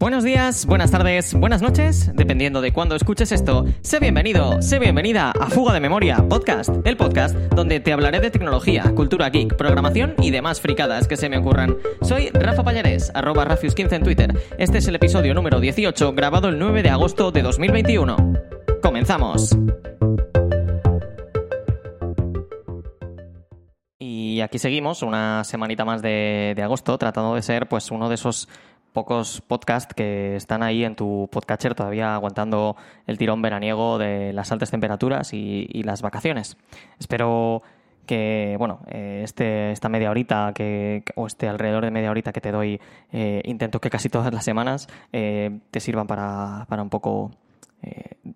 Buenos días, buenas tardes, buenas noches, dependiendo de cuándo escuches esto. Sé bienvenido, sé bienvenida a Fuga de Memoria, podcast, el podcast donde te hablaré de tecnología, cultura geek, programación y demás fricadas que se me ocurran. Soy Rafa Pallares, arroba Rafius15 en Twitter. Este es el episodio número 18, grabado el 9 de agosto de 2021. ¡Comenzamos! Y aquí seguimos, una semanita más de, de agosto, tratando de ser pues uno de esos pocos podcasts que están ahí en tu podcatcher todavía aguantando el tirón veraniego de las altas temperaturas y, las vacaciones. Espero que, bueno, eh, este, esta media horita que, o este alrededor de media horita que te doy, eh, intento que casi todas las semanas eh, te sirvan para, para un poco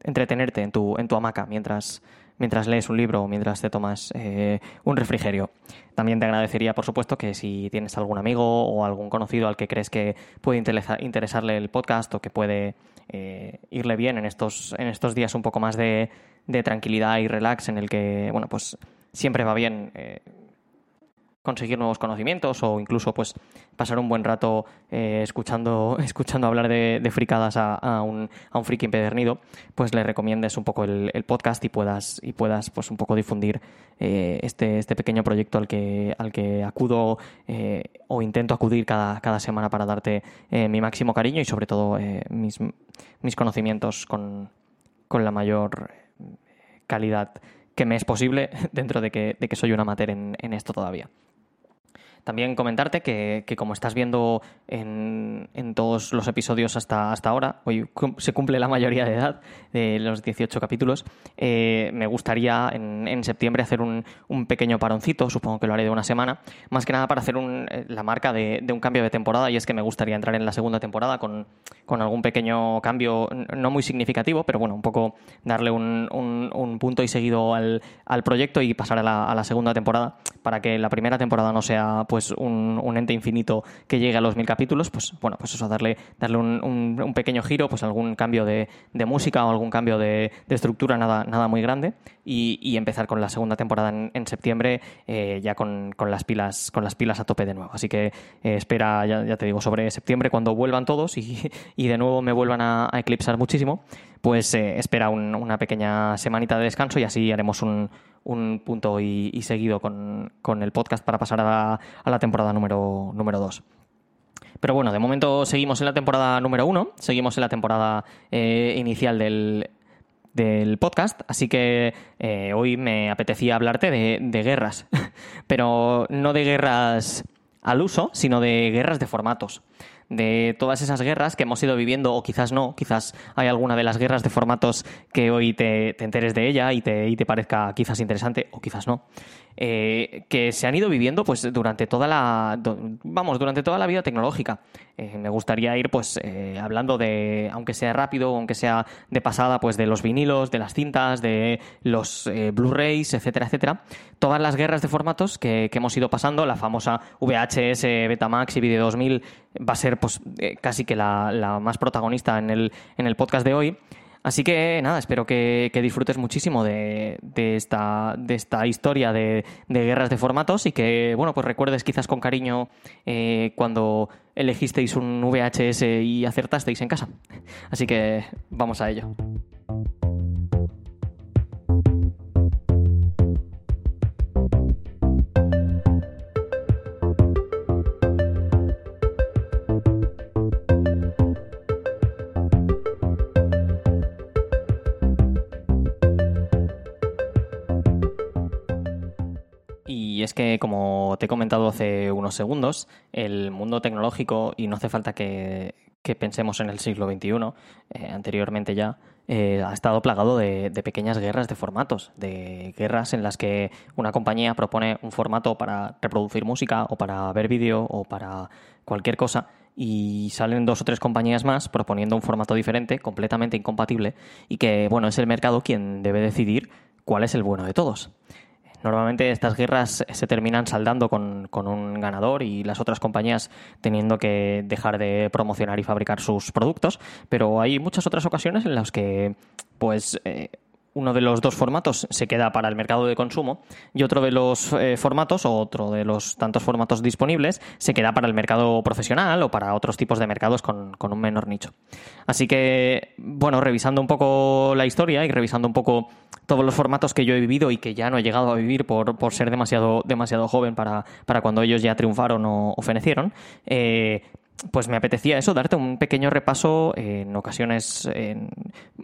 entretenerte en tu, en tu hamaca mientras, mientras lees un libro o mientras te tomas eh, un refrigerio. También te agradecería, por supuesto, que si tienes algún amigo o algún conocido al que crees que puede interesa- interesarle el podcast o que puede eh, irle bien en estos, en estos días un poco más de, de tranquilidad y relax en el que, bueno, pues siempre va bien eh, conseguir nuevos conocimientos o incluso pues pasar un buen rato eh, escuchando, escuchando hablar de, fricadas a, un, a un friki empedernido, pues le recomiendes un poco el, podcast y puedas, y puedas pues un poco difundir eh, este, este pequeño proyecto al que, al que acudo eh, o intento acudir cada, cada semana para darte mi máximo cariño y sobre todo mis, mis conocimientos con, con la mayor calidad que me es posible dentro de que, de que soy un amateur en, en esto todavía. También comentarte que, que como estás viendo en, en todos los episodios hasta, hasta ahora, hoy se cumple la mayoría de edad de los 18 capítulos, eh, me gustaría en, en septiembre hacer un, un pequeño paroncito, supongo que lo haré de una semana, más que nada para hacer un- eh, la marca de, de un cambio de temporada y es que me gustaría entrar en la segunda temporada con, con algún pequeño cambio, no muy significativo, pero bueno, un poco darle un, un- un punto y seguido al, al proyecto y pasar a la, a la segunda temporada para que la primera temporada no sea pues un, ente infinito que llegue a los mil capítulos, pues bueno, pues eso, darle, darle un, pequeño giro, pues algún cambio de, música o algún cambio de, estructura, nada, nada muy grande, y, empezar con la segunda temporada en, septiembre eh, ya con, con las pilas, con las pilas a tope de nuevo. Así que eh, espera, ya, te digo, sobre septiembre cuando vuelvan todos y, y de nuevo me vuelvan a eclipsar muchísimo, pues eh, espera un- una pequeña semanita de descanso y así haremos un, un punto y, seguido con, el podcast para pasar a la, temporada número, número 2. Pero bueno, de momento seguimos en la temporada número 1, seguimos en la temporada eh, inicial del, del podcast, así que eh, hoy me apetecía hablarte de guerras, pero no de guerras al uso, sino de guerras de formatos de todas esas guerras que hemos ido viviendo, o quizás no, quizás hay alguna de las guerras de formatos que hoy te, te enteres de ella y te, y te parezca quizás interesante, o quizás no, eh, que se han ido viviendo pues durante toda la, vamos, durante toda la vida tecnológica. Eh, me gustaría ir pues eh, hablando de, aunque sea rápido, aunque sea de pasada, pues de los vinilos, de las cintas, de los eh, Blu-rays, etcétera, etcétera. Todas las guerras de formatos que, que hemos ido pasando, la famosa VHS, Betamax y Video 2000 va a ser pues casi que la, la más protagonista en el, en el podcast de hoy. Así que nada, espero que, disfrutes muchísimo de, de esta, de esta historia de, de guerras de formatos y que, bueno, pues recuerdes quizás con cariño eh, cuando elegisteis un VHS y acertasteis en casa. Así que vamos a ello. He comentado hace unos segundos, el mundo tecnológico, y no hace falta que, que pensemos en el siglo XXI, eh, anteriormente ya, eh, ha estado plagado de, de pequeñas guerras de formatos, de guerras en las que una compañía propone un formato para reproducir música o para ver vídeo o para cualquier cosa y salen dos o tres compañías más proponiendo un formato diferente, completamente incompatible y que, bueno, es el mercado quien debe decidir cuál es el bueno de todos. Normalmente estas guerras se terminan saldando con, con un ganador y las otras compañías teniendo que dejar de promocionar y fabricar sus productos, pero hay muchas otras ocasiones en las que pues eh, uno de los dos formatos se queda para el mercado de consumo y otro de los eh, formatos o otro de los tantos formatos disponibles se queda para el mercado profesional o para otros tipos de mercados con, con, un menor nicho. Así que, bueno, revisando un poco la historia y revisando un poco todos los formatos que yo he vivido y que ya no he llegado a vivir por, por ser demasiado, demasiado joven para, para cuando ellos ya triunfaron o, o fenecieron, eh, pues me apetecía eso, darte un pequeño repaso en ocasiones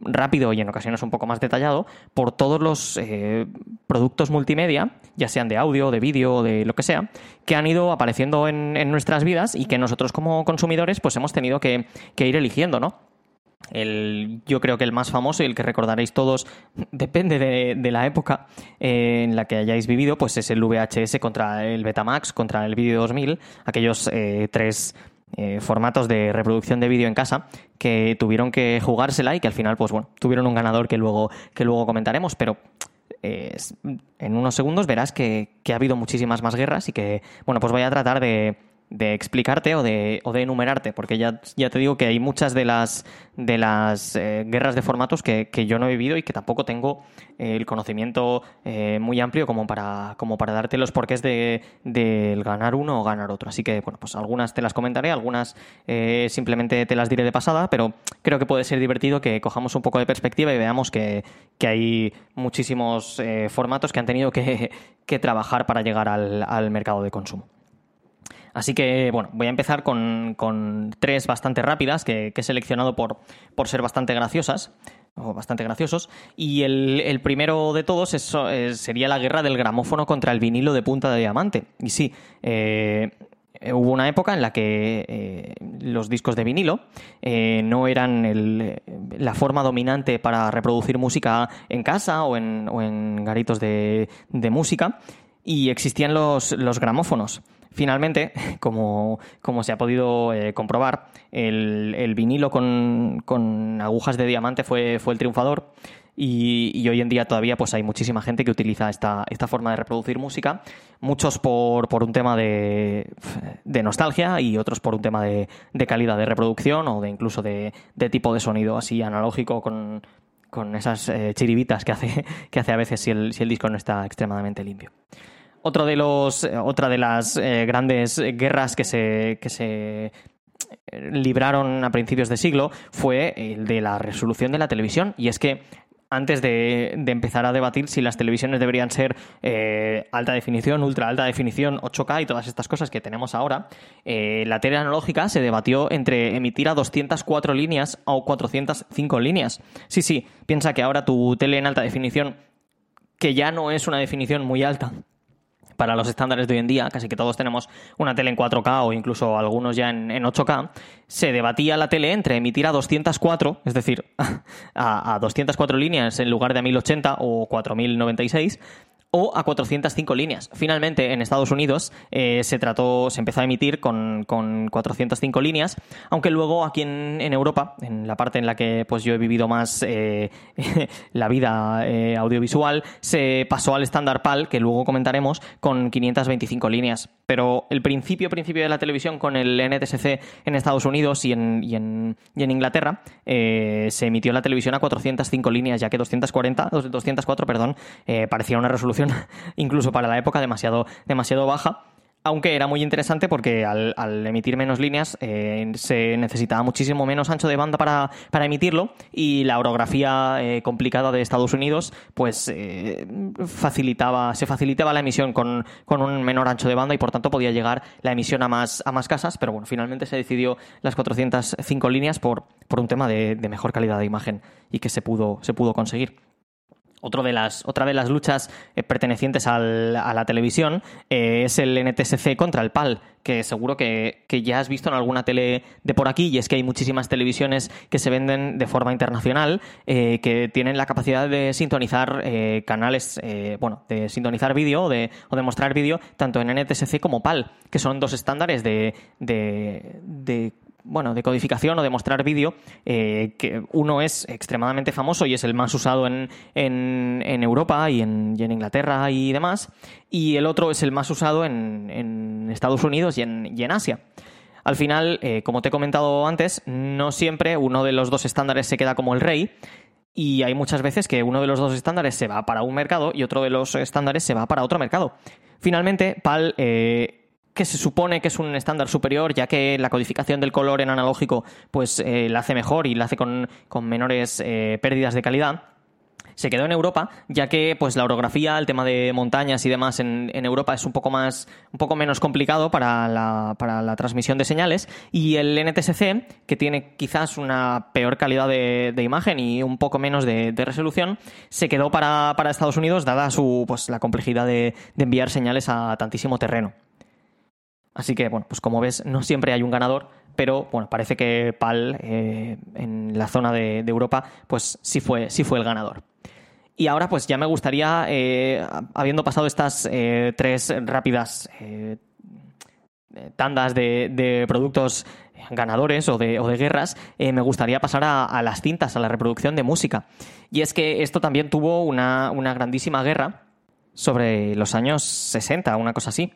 rápido y en ocasiones un poco más detallado por todos los eh, productos multimedia, ya sean de audio, de vídeo, de lo que sea, que han ido apareciendo en, en, nuestras vidas y que nosotros como consumidores pues hemos tenido que, que ir eligiendo, ¿no? El, yo creo que el más famoso y el que recordaréis todos, depende de, de la época eh, en la que hayáis vivido, pues es el VHS contra el Betamax, contra el Video 2000, aquellos eh, tres eh, formatos de reproducción de vídeo en casa que tuvieron que jugársela y que al final, pues bueno, tuvieron un ganador que luego, que luego comentaremos, pero eh, en unos segundos verás que, que, ha habido muchísimas más guerras y que, bueno, pues voy a tratar de, de explicarte o de, o de enumerarte, porque ya, ya te digo que hay muchas de las, de las eh, guerras de formatos que, que, yo no he vivido y que tampoco tengo eh, el conocimiento eh, muy amplio como para, como para darte los porqués de, de ganar uno o ganar otro. Así que, bueno, pues algunas te las comentaré, algunas eh, simplemente te las diré de pasada, pero creo que puede ser divertido que cojamos un poco de perspectiva y veamos que, que hay muchísimos formatos que han tenido que, que trabajar para llegar al, al mercado de consumo. Así que, bueno, voy a empezar con, con tres bastante rápidas que, que, he seleccionado por, por ser bastante graciosas o bastante graciosos. Y el, el primero de todos es, sería la guerra del gramófono contra el vinilo de punta de diamante. Y sí, eh, hubo una época en la que eh, los discos de vinilo eh, no eran el, la forma dominante para reproducir música en casa o en, o en garitos de, de música y existían los, los gramófonos. Finalmente, como, como, se ha podido eh, comprobar, el, el vinilo con, con, agujas de diamante fue, fue el triunfador. Y, y, hoy en día todavía pues hay muchísima gente que utiliza esta, esta forma de reproducir música, muchos por, por un tema de, de, nostalgia y otros por un tema de, de, calidad de reproducción o de incluso de, de tipo de sonido así analógico con, con esas eh, chiribitas que hace, que hace a veces si el, si el disco no está extremadamente limpio. Los, otra de las eh, grandes guerras que se, que se libraron a principios de siglo fue el de la resolución de la televisión. Y es que antes de, empezar a debatir si las televisiones deberían ser eh, alta definición, ultra alta definición, 8K y todas estas cosas que tenemos ahora, eh, la tele analógica se debatió entre emitir a 204 líneas o 405 líneas. Sí, sí, piensa que ahora tu tele en alta definición, que ya no es una definición muy alta, para los estándares de hoy en día, casi que todos tenemos una tele en 4K o incluso algunos ya en, en 8K, se debatía la tele entre emitir a 204, es decir, a, a 204 líneas en lugar de a 1080 o 4096, o a 405 líneas. Finalmente, en Estados Unidos eh, se trató, se empezó a emitir con, con 405 líneas, aunque luego aquí en, Europa, en la parte en la que pues yo he vivido más eh, la vida eh, audiovisual, se pasó al estándar PAL, que luego comentaremos, con 525 líneas. Pero el principio, principio de la televisión con el NTSC en Estados Unidos y en, y en, y en Inglaterra, se emitió la televisión a 405 líneas, ya que 240, 204, perdón, parecía una resolución incluso para la época demasiado, demasiado baja. Aunque era muy interesante porque al, emitir menos líneas eh, se necesitaba muchísimo menos ancho de banda para, para emitirlo y la orografía eh, complicada de Estados Unidos pues eh, facilitaba, se facilitaba la emisión con, con, un menor ancho de banda y por tanto podía llegar la emisión a más, a más casas, pero bueno, finalmente se decidió las 405 líneas por, por un tema de, de mejor calidad de imagen y que se pudo, se pudo conseguir. Otro de las, otra de las luchas eh, pertenecientes al, a la televisión eh, es el NTSC contra el PAL, que seguro que, que, ya has visto en alguna tele de por aquí, y es que hay muchísimas televisiones que se venden de forma internacional, eh, que tienen la capacidad de sintonizar eh, canales, eh, bueno, de sintonizar vídeo de, o de mostrar vídeo tanto en NTSC como PAL, que son dos estándares de, de, de bueno, de codificación o de mostrar vídeo, eh, que uno es extremadamente famoso y es el más usado en, en, Europa y en, Inglaterra y demás, y el otro es el más usado en, Estados Unidos y en, y en Asia. Al final, eh, como te he comentado antes, no siempre uno de los dos estándares se queda como el rey, y hay muchas veces que uno de los dos estándares se va para un mercado y otro de los estándares se va para otro mercado. Finalmente, PAL eh, que se supone que es un estándar superior, ya que la codificación del color en analógico pues eh, la hace mejor y la hace con, con menores eh, pérdidas de calidad. Se quedó en Europa, ya que pues la orografía, el tema de montañas y demás en, en Europa es un poco más, un poco menos complicado para la, para la, transmisión de señales. Y el NTSC, que tiene quizás una peor calidad de, imagen y un poco menos de, resolución, se quedó para, para, Estados Unidos, dada su pues la complejidad de enviar señales a tantísimo terreno. Así que, bueno, pues como ves, no siempre hay un ganador, pero bueno, parece que PAL eh, en la zona de, Europa, pues sí fue, sí fue el ganador. Y ahora, pues ya me gustaría, eh, habiendo pasado estas eh, tres rápidas eh, tandas de, productos ganadores o de, o de guerras, me gustaría pasar a, a, las cintas, a la reproducción de música. Y es que esto también tuvo una, una grandísima guerra sobre los años 60, una cosa así.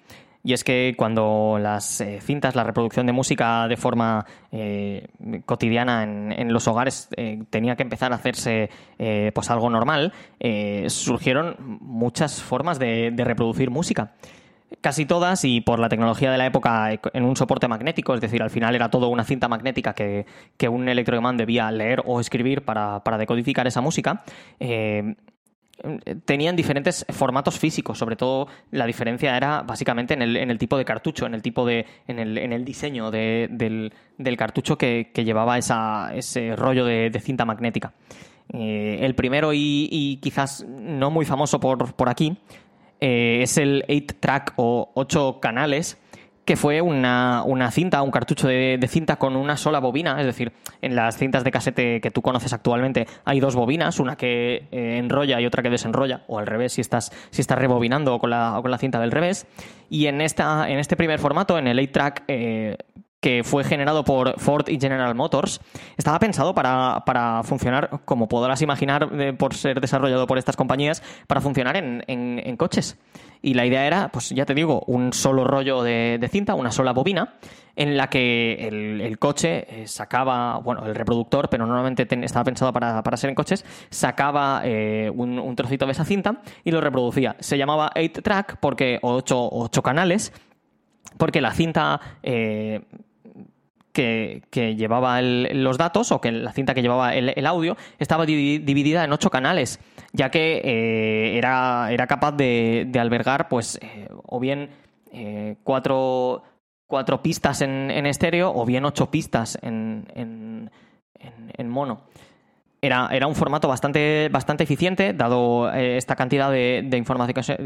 Y es que cuando las eh, cintas, la reproducción de música de forma eh, cotidiana en, en, los hogares eh, tenía que empezar a hacerse eh, pues algo normal, eh, surgieron muchas formas de, reproducir música. Casi todas, y por la tecnología de la época, en un soporte magnético, es decir, al final era todo una cinta magnética que, un electroimán debía leer o escribir para, para decodificar esa música tenían diferentes formatos físicos, sobre todo la diferencia era básicamente en el, tipo de cartucho, en el tipo de. en el, diseño de, del, cartucho que, llevaba ese rollo de, cinta magnética. Eh, el primero y, quizás no muy famoso por, por aquí eh, es el 8-track o 8 canales que fue una, una, cinta, un cartucho de, de, cinta con una sola bobina. Es decir, en las cintas de casete que tú conoces actualmente hay dos bobinas, una que eh, enrolla y otra que desenrolla, o al revés si estás, si estás rebobinando o con, la, o con la cinta del revés. Y en, esta, en este primer formato, en el 8-track, eh, que fue generado por Ford y General Motors, estaba pensado para, para funcionar, como podrás imaginar, por ser desarrollado por estas compañías, para funcionar en, en, coches. Y la idea era, pues ya te digo, un solo rollo de, cinta, una sola bobina, en la que el, coche eh, sacaba, bueno, el reproductor, pero normalmente estaba pensado para, para, ser en coches, sacaba eh, un, trocito de esa cinta y lo reproducía. Se llamaba 8-track porque, o 8, ocho canales, porque la cinta... Eh, que, llevaba el, los datos o que la cinta que llevaba el, audio estaba dividida en ocho canales, ya que eh, era, era, capaz de, de albergar, pues, eh, o bien eh, cuatro, cuatro, pistas en, en, estéreo o bien ocho pistas en, en, en mono era, era un formato bastante, bastante eficiente, dado eh, esta cantidad de,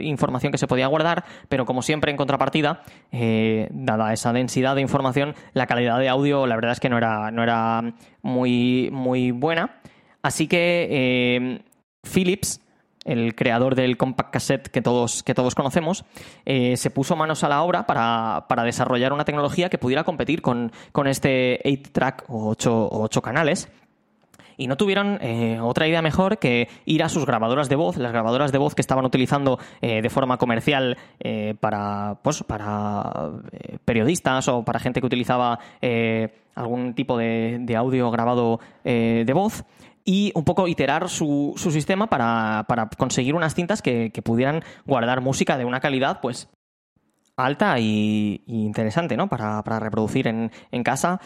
información, que se, podía guardar, pero como siempre en contrapartida, eh, dada esa densidad de información, la calidad de audio la verdad es que no era, no era muy, muy buena. Así que eh, Philips, el creador del compact cassette que todos, que todos conocemos, se puso manos a la obra para, para, desarrollar una tecnología que pudiera competir con, con este 8-track o 8, 8 canales y no tuvieron eh, otra idea mejor que ir a sus grabadoras de voz, las grabadoras de voz que estaban utilizando eh, de forma comercial eh, para, pues, para periodistas o para gente que utilizaba algún tipo de, audio grabado de voz y un poco iterar su, su sistema para, para, conseguir unas cintas que, que, pudieran guardar música de una calidad pues alta y, y interesante, ¿no? Para, para reproducir en, en casa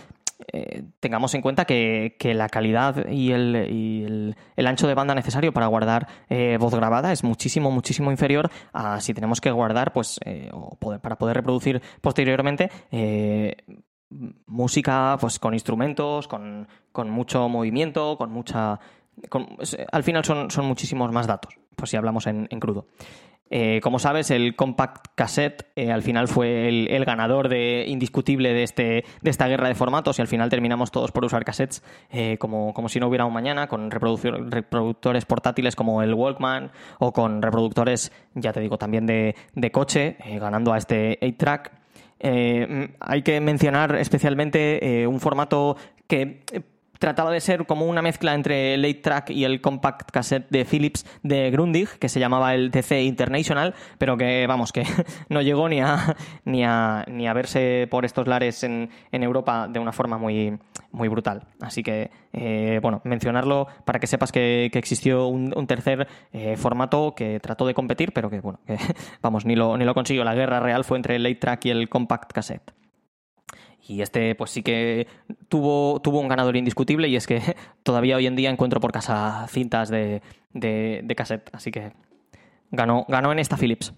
eh, tengamos en cuenta que, que la calidad y, el, y el, el, ancho de banda necesario para guardar eh, voz grabada es muchísimo, muchísimo inferior a si tenemos que guardar, pues, eh, o para poder reproducir posteriormente eh, música pues, con instrumentos, con, con mucho movimiento, con mucha. Con, al final son, son muchísimos más datos, pues si hablamos en, en crudo. Eh, como sabes, el Compact Cassette eh, al final fue el, ganador de, indiscutible de, este, de esta guerra de formatos y al final terminamos todos por usar cassettes eh, como, como si no hubiera un mañana, con reproductores portátiles como el Walkman o con reproductores, ya te digo, también de, de coche, ganando a este 8-track. Eh, mm, hay que mencionar especialmente un formato que trataba de ser como una mezcla entre el 8-track y el compact cassette de Philips de Grundig, que se llamaba el TC International, pero que, vamos, que no llegó ni a, ni a, ni a verse por estos lares en, en Europa de una forma muy, muy brutal. Así que, eh, bueno, mencionarlo para que sepas que, que existió un, tercer eh, formato que trató de competir, pero que, bueno, que, vamos, ni lo, ni lo consiguió. La guerra real fue entre el 8-track y el compact cassette. Y este, pues sí que tuvo, tuvo un ganador indiscutible y es que todavía hoy en día encuentro por casa cintas de, de, cassette. Así que ganó, ganó en esta Philips.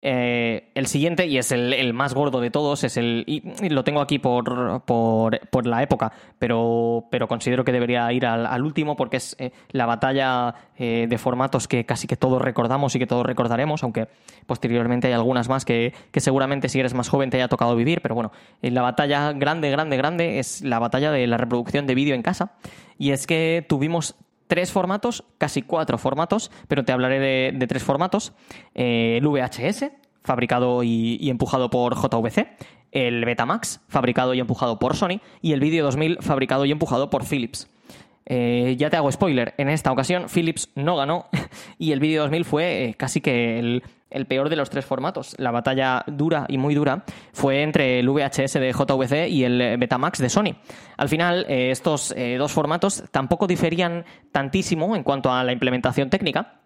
Eh, el siguiente, y es el, más gordo de todos, es el. Y, lo tengo aquí por, por, por, la época, pero, pero considero que debería ir al, al último porque es eh, la batalla eh, de formatos que casi que todos recordamos y que todos recordaremos, aunque posteriormente hay algunas más que, que seguramente si eres más joven te haya tocado vivir, pero bueno, la batalla grande, grande, grande es la batalla de la reproducción de vídeo en casa. Y es que tuvimos tres formatos, casi cuatro formatos, pero te hablaré de, tres formatos. Eh, el VHS, fabricado y, y, empujado por JVC, el Betamax, fabricado y empujado por Sony, y el Video 2000, fabricado y empujado por Philips. Eh, ya te hago spoiler, en esta ocasión Philips no ganó y el Video 2000 fue eh, casi que el, peor de los tres formatos. La batalla dura y muy dura fue entre el VHS de JVC y el Betamax de Sony. Al final, eh, estos eh, dos formatos tampoco diferían tantísimo en cuanto a la implementación técnica.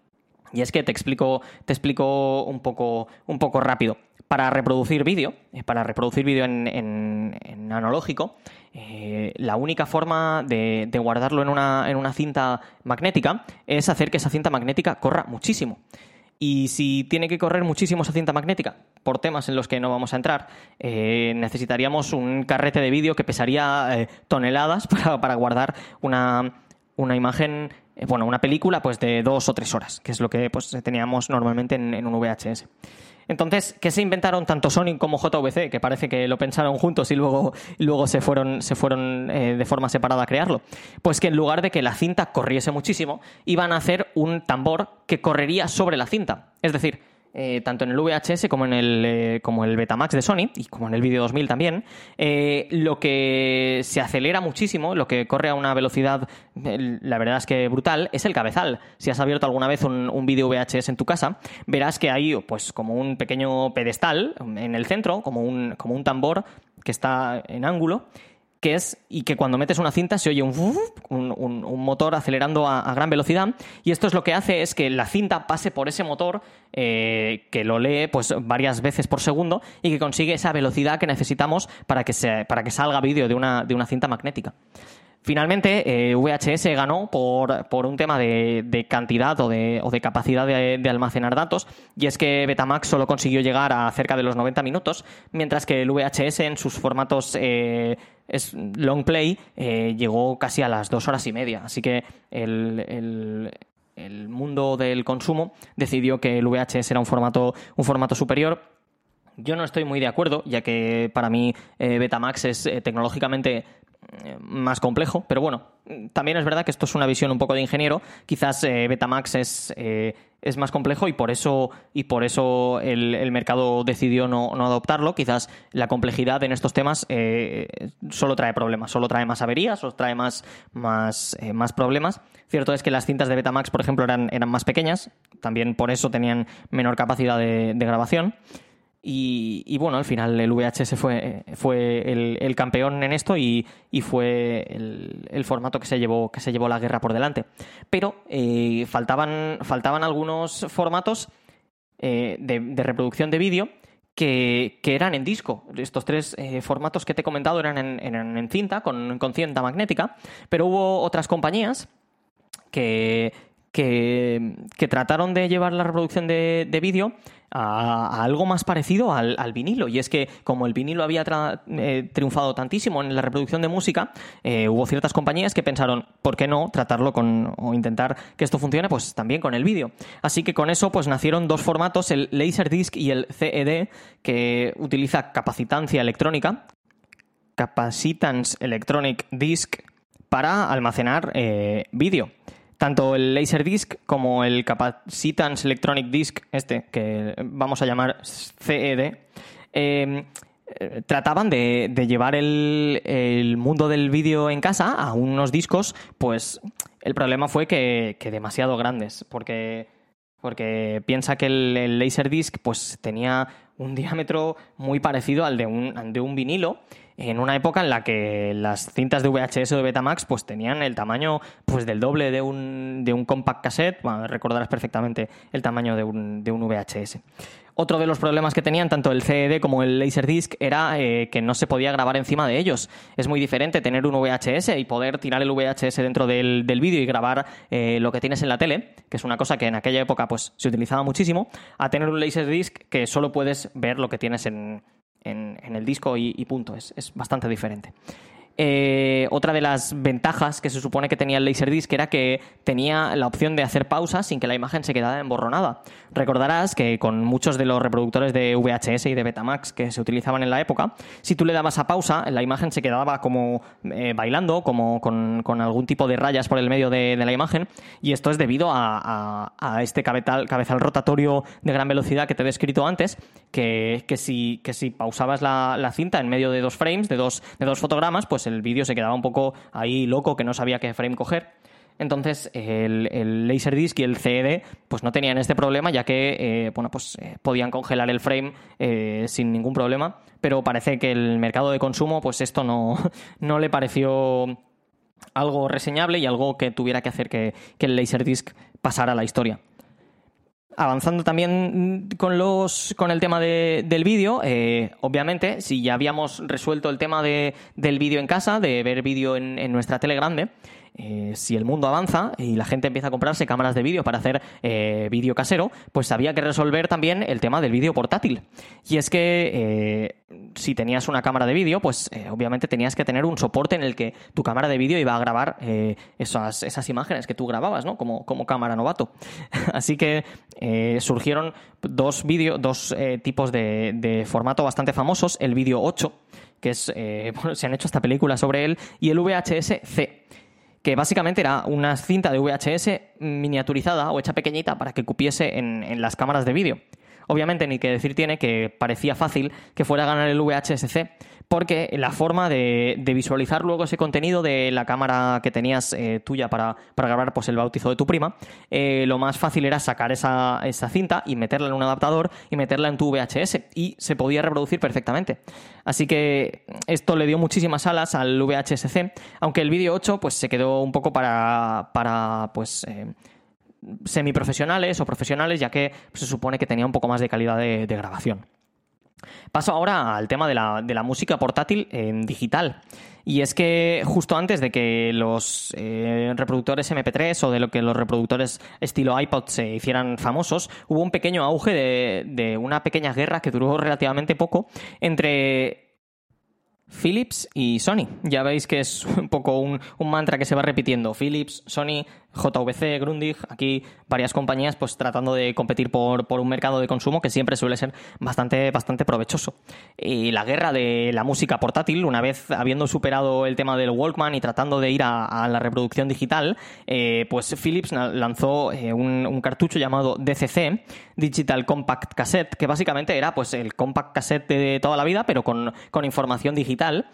Y es que te explico, te explico un, poco, un poco rápido para reproducir vídeo, para reproducir vídeo en, analógico, eh, la única forma de, guardarlo en una, cinta magnética es hacer que esa cinta magnética corra muchísimo. Y si tiene que correr muchísimo esa cinta magnética, por temas en los que no vamos a entrar, eh, necesitaríamos un carrete de vídeo que pesaría eh, toneladas para, guardar una, imagen bueno, una película pues de dos o tres horas, que es lo que pues, teníamos normalmente en, en un VHS. Entonces, ¿qué se inventaron tanto Sony como JVC? Que parece que lo pensaron juntos y luego, luego se fueron, se fueron eh, de forma separada a crearlo. Pues que en lugar de que la cinta corriese muchísimo, iban a hacer un tambor que correría sobre la cinta. Es decir, eh, tanto en el VHS como en el, eh, como el Betamax de Sony y como en el Video 2000 también, eh, lo que se acelera muchísimo, lo que corre a una velocidad, la verdad es que brutal, es el cabezal. Si has abierto alguna vez un, un vídeo VHS en tu casa, verás que hay pues como un pequeño pedestal en el centro, como un, como un tambor que está en ángulo que es y que cuando metes una cinta se oye un, un, motor acelerando a, a, gran velocidad y esto es lo que hace es que la cinta pase por ese motor eh, que lo lee pues varias veces por segundo y que consigue esa velocidad que necesitamos para que, se, para que salga vídeo de una, de una cinta magnética. Finalmente, eh, VHS ganó por, por un tema de, de cantidad o de, o de capacidad de, almacenar datos, y es que Betamax solo consiguió llegar a cerca de los 90 minutos, mientras que el VHS en sus formatos eh, es long play eh, llegó casi a las dos horas y media. Así que el, el, mundo del consumo decidió que el VHS era un formato, un formato superior. Yo no estoy muy de acuerdo, ya que para mí Betamax es tecnológicamente más complejo, pero bueno, también es verdad que esto es una visión un poco de ingeniero. Quizás eh, Betamax es, eh, es más complejo y por eso, y por eso el, mercado decidió no, no, adoptarlo. Quizás la complejidad en estos temas eh, solo trae problemas, solo trae más averías, solo trae más, más, eh, más problemas. Cierto es que las cintas de Betamax, por ejemplo, eran, eran más pequeñas, también por eso tenían menor capacidad de grabación. Y, bueno, al final el VHS fue, fue el, campeón en esto y, y fue el, formato que se, llevó, que se llevó la guerra por delante. Pero eh, faltaban, faltaban algunos formatos eh, de, reproducción de vídeo que, que, eran en disco. Estos tres eh, formatos que te he comentado eran en, en, en cinta, con, con cinta magnética, pero hubo otras compañías que, que, que, trataron de llevar la reproducción de, de vídeo a, algo más parecido al, al, vinilo. Y es que como el vinilo había eh, triunfado tantísimo en la reproducción de música, eh, hubo ciertas compañías que pensaron, ¿por qué no tratarlo con o intentar que esto funcione? Pues también con el vídeo. Así que con eso pues nacieron dos formatos, el Laserdisc y el CED, que utiliza capacitancia electrónica, Capacitance Electronic Disc, para almacenar eh, vídeo tanto el Laserdisc como el Capacitance Electronic Disc, este que vamos a llamar CED, eh, eh, trataban de, llevar el, mundo del vídeo en casa a unos discos, pues el problema fue que, demasiado grandes, porque, porque piensa que el, el Laserdisc pues, tenía un diámetro muy parecido al de un, de un vinilo en una época en la que las cintas de VHS o de Betamax pues tenían el tamaño pues del doble de un, de un compact cassette, bueno, recordarás perfectamente el tamaño de un, de un VHS. Otro de los problemas que tenían tanto el CED como el Laserdisc era eh, que no se podía grabar encima de ellos. Es muy diferente tener un VHS y poder tirar el VHS dentro del, del vídeo y grabar eh, lo que tienes en la tele, que es una cosa que en aquella época pues, se utilizaba muchísimo, a tener un Laserdisc que solo puedes ver lo que tienes en, en, en el disco y, y punto. Es, es bastante diferente. Eh, otra de las ventajas que se supone que tenía el Laserdisc era que tenía la opción de hacer pausas sin que la imagen se quedara emborronada. Recordarás que con muchos de los reproductores de VHS y de Betamax que se utilizaban en la época, si tú le dabas a pausa, la imagen se quedaba como eh, bailando, como con, algún tipo de rayas por el medio de, la imagen, y esto es debido a, este cabezal, rotatorio de gran velocidad que te he descrito antes, que, que, si, que si pausabas la, la, cinta en medio de dos frames, de dos, de dos fotogramas, pues el vídeo se quedaba un poco ahí loco, que no sabía qué frame coger. Entonces, el, el Laserdisc y el CED pues no tenían este problema, ya que eh, bueno, pues, eh, podían congelar el frame eh, sin ningún problema, pero parece que el mercado de consumo, pues esto no, no le pareció algo reseñable y algo que tuviera que hacer que, que el Laserdisc pasara a la historia. Avanzando también con, los, con el tema de, del vídeo, eh, obviamente, si ya habíamos resuelto el tema de, del vídeo en casa, de ver vídeo en, en nuestra tele grande, eh, si el mundo avanza y la gente empieza a comprarse cámaras de vídeo para hacer eh, vídeo casero, pues había que resolver también el tema del vídeo portátil. Y es que eh, si tenías una cámara de vídeo, pues obviamente tenías que tener un soporte en el que tu cámara de vídeo iba a grabar esas, imágenes que tú grababas, ¿no? Como, cámara novato. Así que surgieron dos vídeos, dos tipos de, formato bastante famosos, el vídeo 8, que es, se han hecho esta película sobre él, y el VHS-C que básicamente era una cinta de VHS miniaturizada o hecha pequeñita para que cupiese en, en las cámaras de vídeo. Obviamente, ni que decir tiene que parecía fácil que fuera a ganar el VHS-C, porque la forma de, visualizar luego ese contenido de la cámara que tenías eh, tuya para, grabar pues, el bautizo de tu prima, eh, lo más fácil era sacar esa, cinta y meterla en un adaptador y meterla en tu VHS y se podía reproducir perfectamente. Así que esto le dio muchísimas alas al VHS-C, aunque el vídeo 8 pues, se quedó un poco para, pues, eh, semiprofesionales o profesionales, ya que se supone que tenía un poco más de calidad de, de grabación. Paso ahora al tema de la, de la, música portátil en digital. Y es que justo antes de que los eh, reproductores MP3 o de lo que los reproductores estilo iPod se hicieran famosos, hubo un pequeño auge de, de una pequeña guerra que duró relativamente poco entre Philips y Sony. Ya veis que es un poco un, un, mantra que se va repitiendo. Philips, Sony, JVC, Grundig, aquí varias compañías pues tratando de competir por, por, un mercado de consumo que siempre suele ser bastante, bastante provechoso. Y la guerra de la música portátil, una vez habiendo superado el tema del Walkman y tratando de ir a, la reproducción digital, eh, pues Philips lanzó eh, un, un, cartucho llamado DCC, Digital Compact Cassette, que básicamente era pues el compact cassette de toda la vida, pero con, con información digital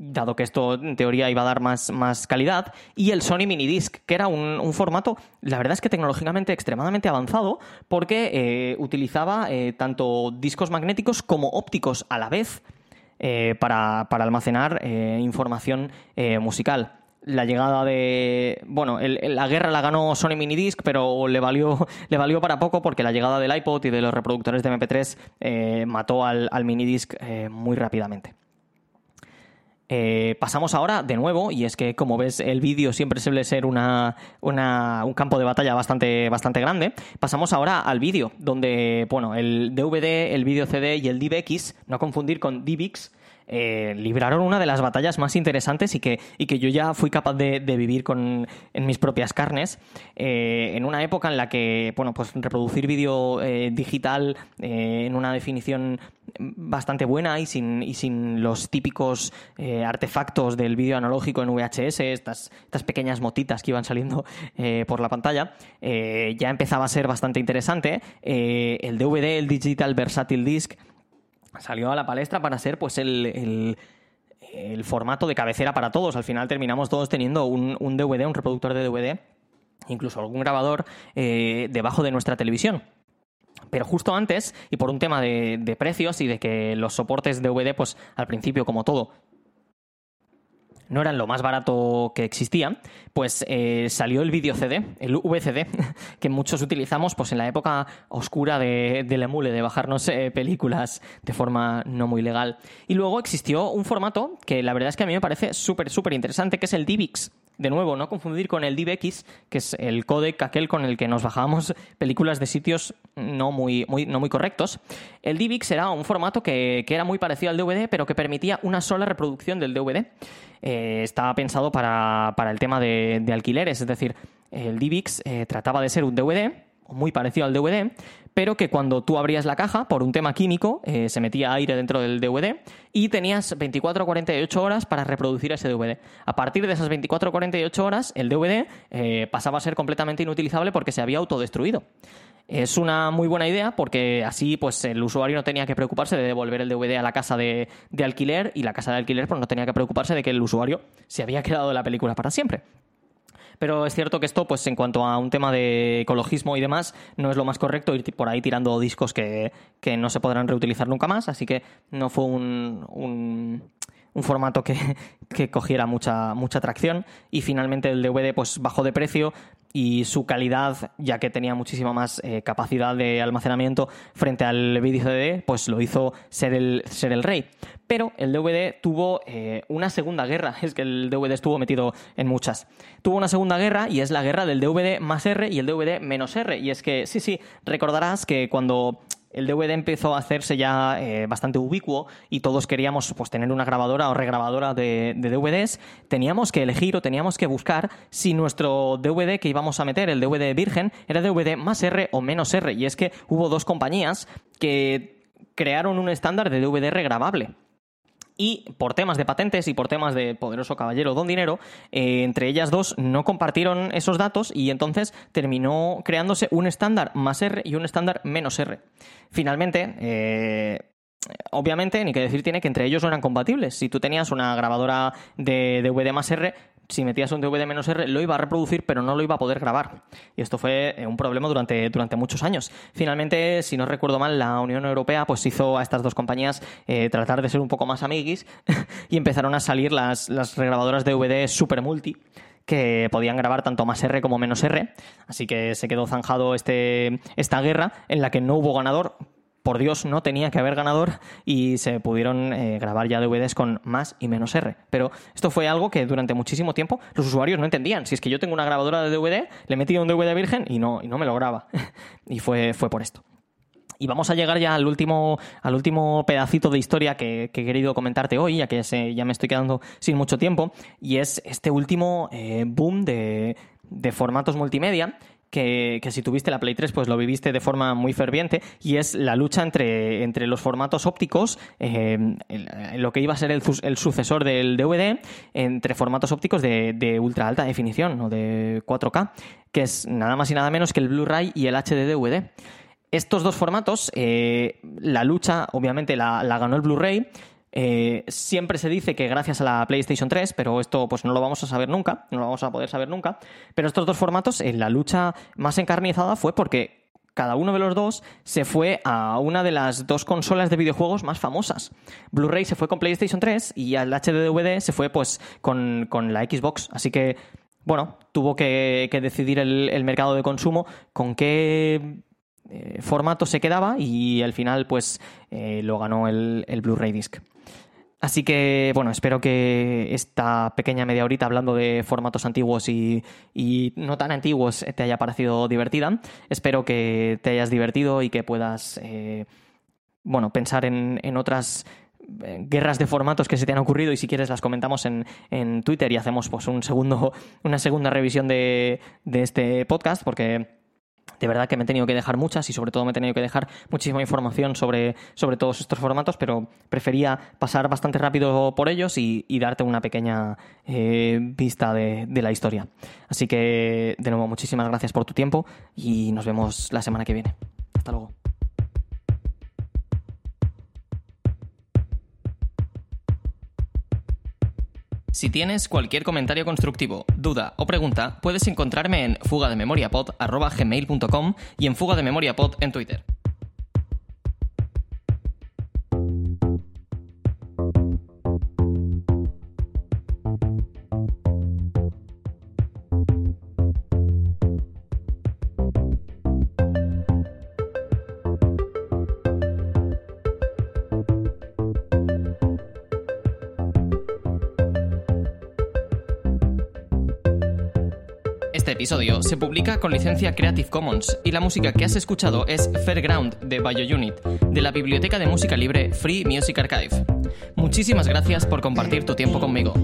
dado que esto en teoría iba a dar más, más calidad, y el Sony Minidisc, que era un, formato, la verdad es que tecnológicamente extremadamente avanzado, porque eh, utilizaba eh, tanto discos magnéticos como ópticos a la vez eh, para, para, almacenar información musical la llegada de. Bueno, la guerra la ganó Sony Minidisc, pero le valió, le valió para poco porque la llegada del iPod y de los reproductores de MP3 eh, mató al, al Minidisc eh, muy rápidamente. Eh, pasamos ahora de nuevo, y es que como ves el vídeo siempre suele ser una, una, un campo de batalla bastante, bastante grande, pasamos ahora al vídeo, donde bueno, el DVD, el vídeo CD y el DivX, no confundir con DivX, eh, libraron una de las batallas más interesantes y que, y que yo ya fui capaz de, vivir con, en mis propias carnes, eh, en una época en la que, bueno, pues reproducir vídeo eh, digital en una definición bastante buena y sin, y sin los típicos artefactos del vídeo analógico en VHS, estas, estas pequeñas motitas que iban saliendo por la pantalla, ya empezaba a ser bastante interesante. el DVD, el Digital Versatile Disc, salió a la palestra para ser pues el, el, el formato de cabecera para todos. Al final terminamos todos teniendo un, un DVD, un reproductor de DVD, incluso algún grabador eh, debajo de nuestra televisión. Pero justo antes, y por un tema de, de precios y de que los soportes DVD, pues al principio, como todo, no eran lo más barato que existía, pues eh, salió el video CD, el VCD, que muchos utilizamos pues en la época oscura de, del emule, de bajarnos eh, películas de forma no muy legal. Y luego existió un formato que la verdad es que a mí me parece súper, súper interesante, que es el DivX. De nuevo, no confundir con el DivX, que es el codec aquel con el que nos bajábamos películas de sitios no muy, muy, no muy correctos. El DivX era un formato que, que era muy parecido al DVD, pero que permitía una sola reproducción del DVD. Eh, estaba pensado para, para el tema de, alquileres, es decir, el DivX eh, trataba de ser un DVD, muy parecido al DVD, pero que cuando tú abrías la caja, por un tema químico, eh, se metía aire dentro del DVD y tenías 24 o 48 horas para reproducir ese DVD. A partir de esas 24 o 48 horas, el DVD eh, pasaba a ser completamente inutilizable porque se había autodestruido. Es una muy buena idea porque así pues el usuario no tenía que preocuparse de devolver el DVD a la casa de, alquiler y la casa de alquiler pues no tenía que preocuparse de que el usuario se había quedado de la película para siempre. Pero es cierto que esto, pues en cuanto a un tema de ecologismo y demás, no es lo más correcto ir por ahí tirando discos que, que no se podrán reutilizar nunca más, así que no fue un, un un formato que, que, cogiera mucha, mucha atracción y finalmente el DVD pues bajó de precio y su calidad, ya que tenía muchísima más eh, capacidad de almacenamiento frente al vídeo CD, pues lo hizo ser el, ser el rey. Pero el DVD tuvo eh, una segunda guerra, es que el DVD estuvo metido en muchas. Tuvo una segunda guerra y es la guerra del DVD más R y el DVD menos R. Y es que, sí, sí, recordarás que cuando el DVD empezó a hacerse ya eh, bastante ubicuo y todos queríamos pues, tener una grabadora o regrabadora de, de, DVDs, teníamos que elegir o teníamos que buscar si nuestro DVD que íbamos a meter, el DVD virgen, era DVD más R o menos R. Y es que hubo dos compañías que crearon un estándar de DVD regrabable y por temas de patentes y por temas de poderoso caballero don dinero, eh, entre ellas dos no compartieron esos datos y entonces terminó creándose un estándar más R y un estándar menos R. Finalmente, eh, obviamente, ni que decir tiene que entre ellos no eran compatibles. Si tú tenías una grabadora de DVD más R, si metías un DVD menos R, lo iba a reproducir, pero no lo iba a poder grabar. Y esto fue un problema durante, durante muchos años. Finalmente, si no recuerdo mal, la Unión Europea pues hizo a estas dos compañías eh, tratar de ser un poco más amiguis y empezaron a salir las, las regrabadoras DVD super multi que podían grabar tanto más R como menos R. Así que se quedó zanjado este, esta guerra en la que no hubo ganador, por Dios, no tenía que haber ganador y se pudieron eh, grabar ya DVDs con más y menos R. Pero esto fue algo que durante muchísimo tiempo los usuarios no entendían. Si es que yo tengo una grabadora de DVD, le metí un DVD virgen y no, y no me lo graba. y fue, fue por esto. Y vamos a llegar ya al último, al último pedacito de historia que, he querido comentarte hoy, ya que ya me estoy quedando sin mucho tiempo, y es este último eh, boom de formatos multimedia que, si tuviste la Play 3 pues lo viviste de forma muy ferviente y es la lucha entre, entre los formatos ópticos, el, lo que iba a ser el, sucesor del DVD, entre formatos ópticos de, de, ultra alta definición o de 4K, que es nada más y nada menos que el Blu-ray y el HD DVD. Estos dos formatos, eh, la lucha obviamente la ganó el Blu-ray, eh, siempre se dice que gracias a la PlayStation 3, pero esto pues no lo vamos a saber nunca, no lo vamos a poder saber nunca. Pero estos dos formatos, en la lucha más encarnizada fue porque cada uno de los dos se fue a una de las dos consolas de videojuegos más famosas. Blu-ray se fue con PlayStation 3 y al HDDVD se fue pues con, con la Xbox. Así que, bueno, tuvo que, decidir el, el mercado de consumo con qué eh, formato se quedaba y al final pues eh, lo ganó el, el Blu-ray Disc. Así que, bueno, espero que esta pequeña media horita hablando de formatos antiguos y, y, no tan antiguos te haya parecido divertida. Espero que te hayas divertido y que puedas, eh, bueno, pensar en, en otras eh, guerras de formatos que se te han ocurrido y si quieres las comentamos en, en Twitter y hacemos pues un segundo, una segunda revisión de, de este podcast porque de verdad que me he tenido que dejar muchas y sobre todo me he tenido que dejar muchísima información sobre, sobre todos estos formatos, pero prefería pasar bastante rápido por ellos y, darte una pequeña eh, vista de, de la historia. Así que, de nuevo, muchísimas gracias por tu tiempo y nos vemos la semana que viene. Hasta luego. Si tienes cualquier comentario constructivo, duda o pregunta, puedes encontrarme en fugadememoriapod.gmail.com y en fugadememoriapod en Twitter. Episodio se publica con licencia Creative Commons y la música que has escuchado es Fairground de BioUnit, de la biblioteca de música libre Free Music Archive. Muchísimas gracias por compartir tu tiempo conmigo.